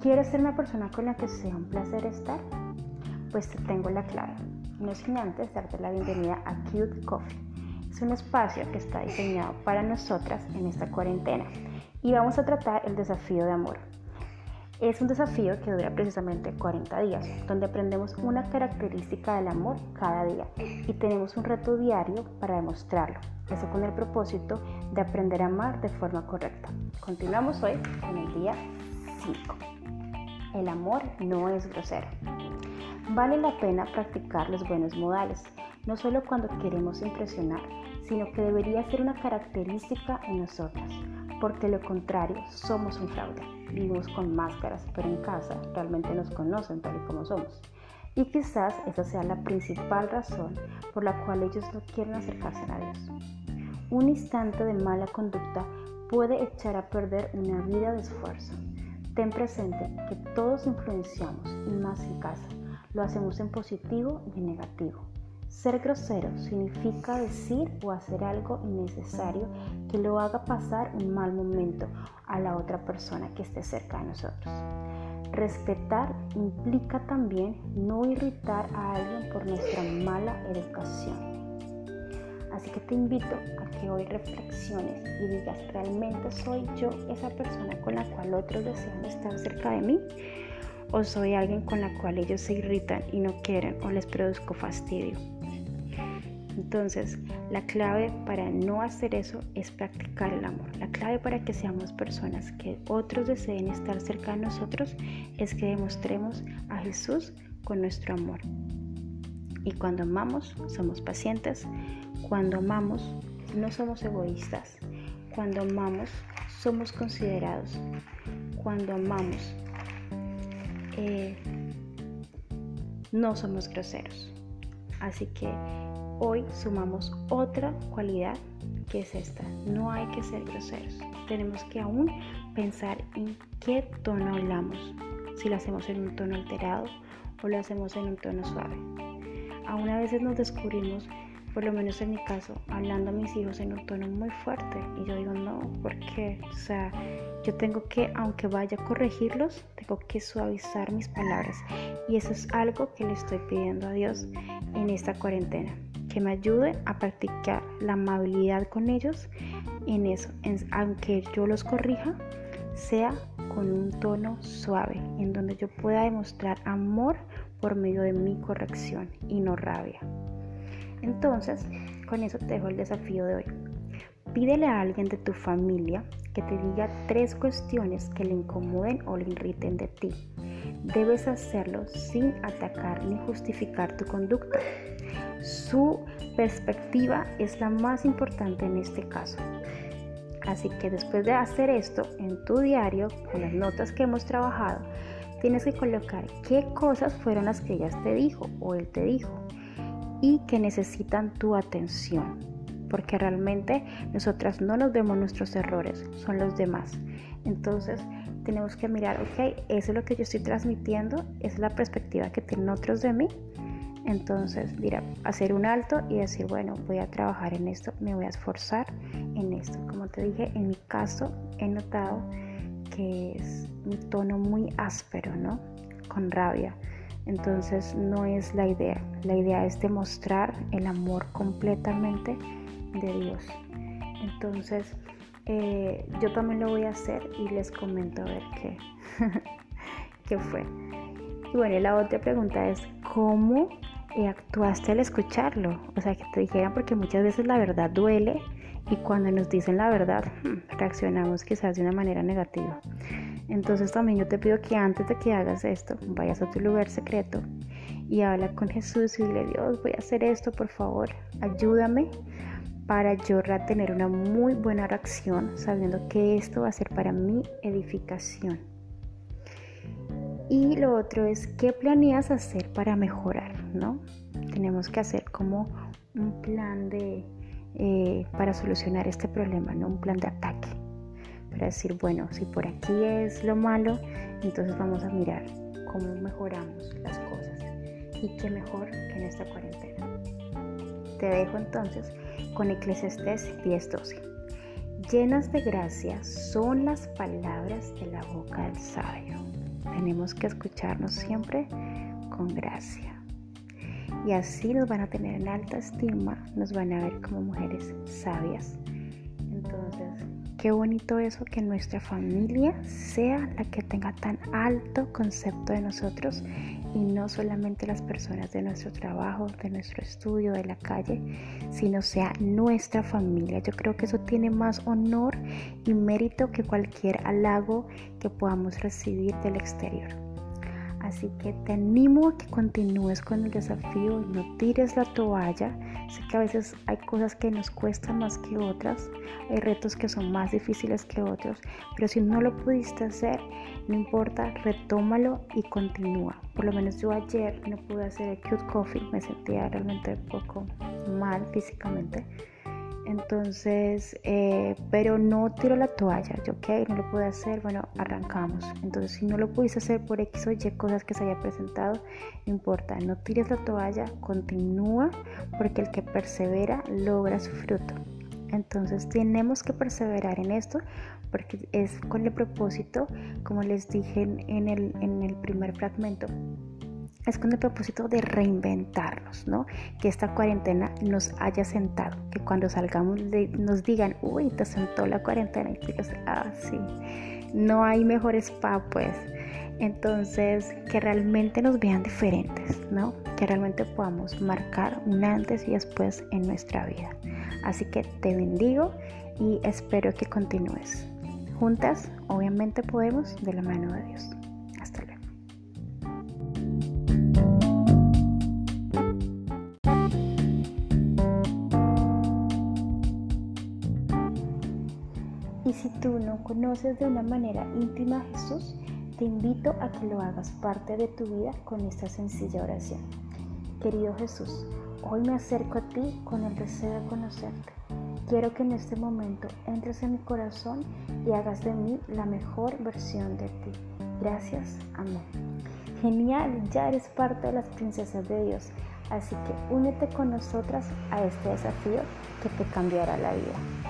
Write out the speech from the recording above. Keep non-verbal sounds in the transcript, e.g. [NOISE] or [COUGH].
¿Quieres ser una persona con la que sea un placer estar? Pues te tengo la clave. No sin antes darte la bienvenida a Cute Coffee. Es un espacio que está diseñado para nosotras en esta cuarentena y vamos a tratar el desafío de amor. Es un desafío que dura precisamente 40 días, donde aprendemos una característica del amor cada día y tenemos un reto diario para demostrarlo. Eso con el propósito de aprender a amar de forma correcta. Continuamos hoy con el día 5. El amor no es grosero. Vale la pena practicar los buenos modales, no solo cuando queremos impresionar, sino que debería ser una característica en nosotras porque lo contrario somos un fraude. Vivimos con máscaras, pero en casa realmente nos conocen tal y como somos. Y quizás esa sea la principal razón por la cual ellos no quieren acercarse a Dios. Un instante de mala conducta puede echar a perder una vida de esfuerzo. Ten presente que todos influenciamos, y más en casa. Lo hacemos en positivo y en negativo. Ser grosero significa decir o hacer algo innecesario que lo haga pasar un mal momento a la otra persona que esté cerca de nosotros. Respetar implica también no irritar a alguien por nuestra mala educación. Así que te invito a que hoy reflexiones y digas, ¿realmente soy yo esa persona con la cual otros desean estar cerca de mí? ¿O soy alguien con la cual ellos se irritan y no quieren o les produzco fastidio? Entonces, la clave para no hacer eso es practicar el amor. La clave para que seamos personas que otros deseen estar cerca de nosotros es que demostremos a Jesús con nuestro amor. Y cuando amamos, somos pacientes. Cuando amamos, no somos egoístas. Cuando amamos, somos considerados. Cuando amamos, eh, no somos groseros. Así que hoy sumamos otra cualidad que es esta. No hay que ser groseros. Tenemos que aún pensar en qué tono hablamos. Si lo hacemos en un tono alterado o lo hacemos en un tono suave. Aún a veces nos descubrimos, por lo menos en mi caso, hablando a mis hijos en un tono muy fuerte. Y yo digo, no, porque, o sea, yo tengo que, aunque vaya a corregirlos, tengo que suavizar mis palabras. Y eso es algo que le estoy pidiendo a Dios en esta cuarentena que me ayude a practicar la amabilidad con ellos en eso, aunque yo los corrija, sea con un tono suave, en donde yo pueda demostrar amor por medio de mi corrección y no rabia. Entonces, con eso te dejo el desafío de hoy. Pídele a alguien de tu familia que te diga tres cuestiones que le incomoden o le irriten de ti. Debes hacerlo sin atacar ni justificar tu conducta. Su perspectiva es la más importante en este caso. Así que después de hacer esto en tu diario, con las notas que hemos trabajado, tienes que colocar qué cosas fueron las que ella te dijo o él te dijo y que necesitan tu atención. Porque realmente nosotras no nos vemos nuestros errores, son los demás. Entonces tenemos que mirar, ok, eso es lo que yo estoy transmitiendo, es la perspectiva que tienen otros de mí entonces, mira, hacer un alto y decir, bueno, voy a trabajar en esto, me voy a esforzar en esto. Como te dije, en mi caso he notado que es mi tono muy áspero, ¿no? Con rabia. Entonces no es la idea. La idea es demostrar el amor completamente de Dios. Entonces eh, yo también lo voy a hacer y les comento a ver qué, [LAUGHS] qué fue. Y bueno, la otra pregunta es, ¿cómo actuaste al escucharlo. O sea, que te dijeran, porque muchas veces la verdad duele y cuando nos dicen la verdad, hmm, reaccionamos quizás de una manera negativa. Entonces también yo te pido que antes de que hagas esto, vayas a tu lugar secreto y habla con Jesús y dile, Dios, voy a hacer esto, por favor, ayúdame para yo tener una muy buena reacción, sabiendo que esto va a ser para mi edificación. Y lo otro es, ¿qué planeas hacer para mejorar? ¿no? Tenemos que hacer como un plan de, eh, para solucionar este problema, ¿no? Un plan de ataque. Para decir, bueno, si por aquí es lo malo, entonces vamos a mirar cómo mejoramos las cosas. Y qué mejor que en esta cuarentena. Te dejo entonces con Eclesiastes 10:12. Llenas de gracia son las palabras de la boca del sabio. tenemos que escucharnos siempre con gracia. Y así nos van a tener en alta estima, nos van a ver como mujeres sabias. Entonces, qué bonito eso que nuestra familia sea la que tenga tan alto concepto de nosotros y no solamente las personas de nuestro trabajo, de nuestro estudio, de la calle, sino sea nuestra familia. Yo creo que eso tiene más honor y mérito que cualquier halago que podamos recibir del exterior. Así que te animo a que continúes con el desafío, no tires la toalla. Sé que a veces hay cosas que nos cuestan más que otras, hay retos que son más difíciles que otros, pero si no lo pudiste hacer, no importa, retómalo y continúa. Por lo menos yo ayer no pude hacer el cute coffee, me sentía realmente un poco mal físicamente entonces, eh, pero no tiro la toalla, yo ok, no lo pude hacer, bueno, arrancamos. Entonces, si no lo pudiste hacer por X o Y cosas que se haya presentado, importa, no tires la toalla, continúa, porque el que persevera logra su fruto. Entonces tenemos que perseverar en esto porque es con el propósito, como les dije en el, en el primer fragmento, es con el propósito de reinventarnos, ¿no? Que esta cuarentena nos haya sentado, que cuando salgamos nos digan, uy, te sentó la cuarentena, y tú digas, ah, sí, no hay mejor spa, pues. Entonces, que realmente nos vean diferentes, ¿no? Que realmente podamos marcar un antes y después en nuestra vida. Así que te bendigo y espero que continúes. Juntas, obviamente podemos de la mano de Dios. Si tú no conoces de una manera íntima a Jesús, te invito a que lo hagas parte de tu vida con esta sencilla oración. Querido Jesús, hoy me acerco a ti con el deseo de conocerte. Quiero que en este momento entres en mi corazón y hagas de mí la mejor versión de ti. Gracias, amén. Genial, ya eres parte de las princesas de Dios, así que únete con nosotras a este desafío que te cambiará la vida.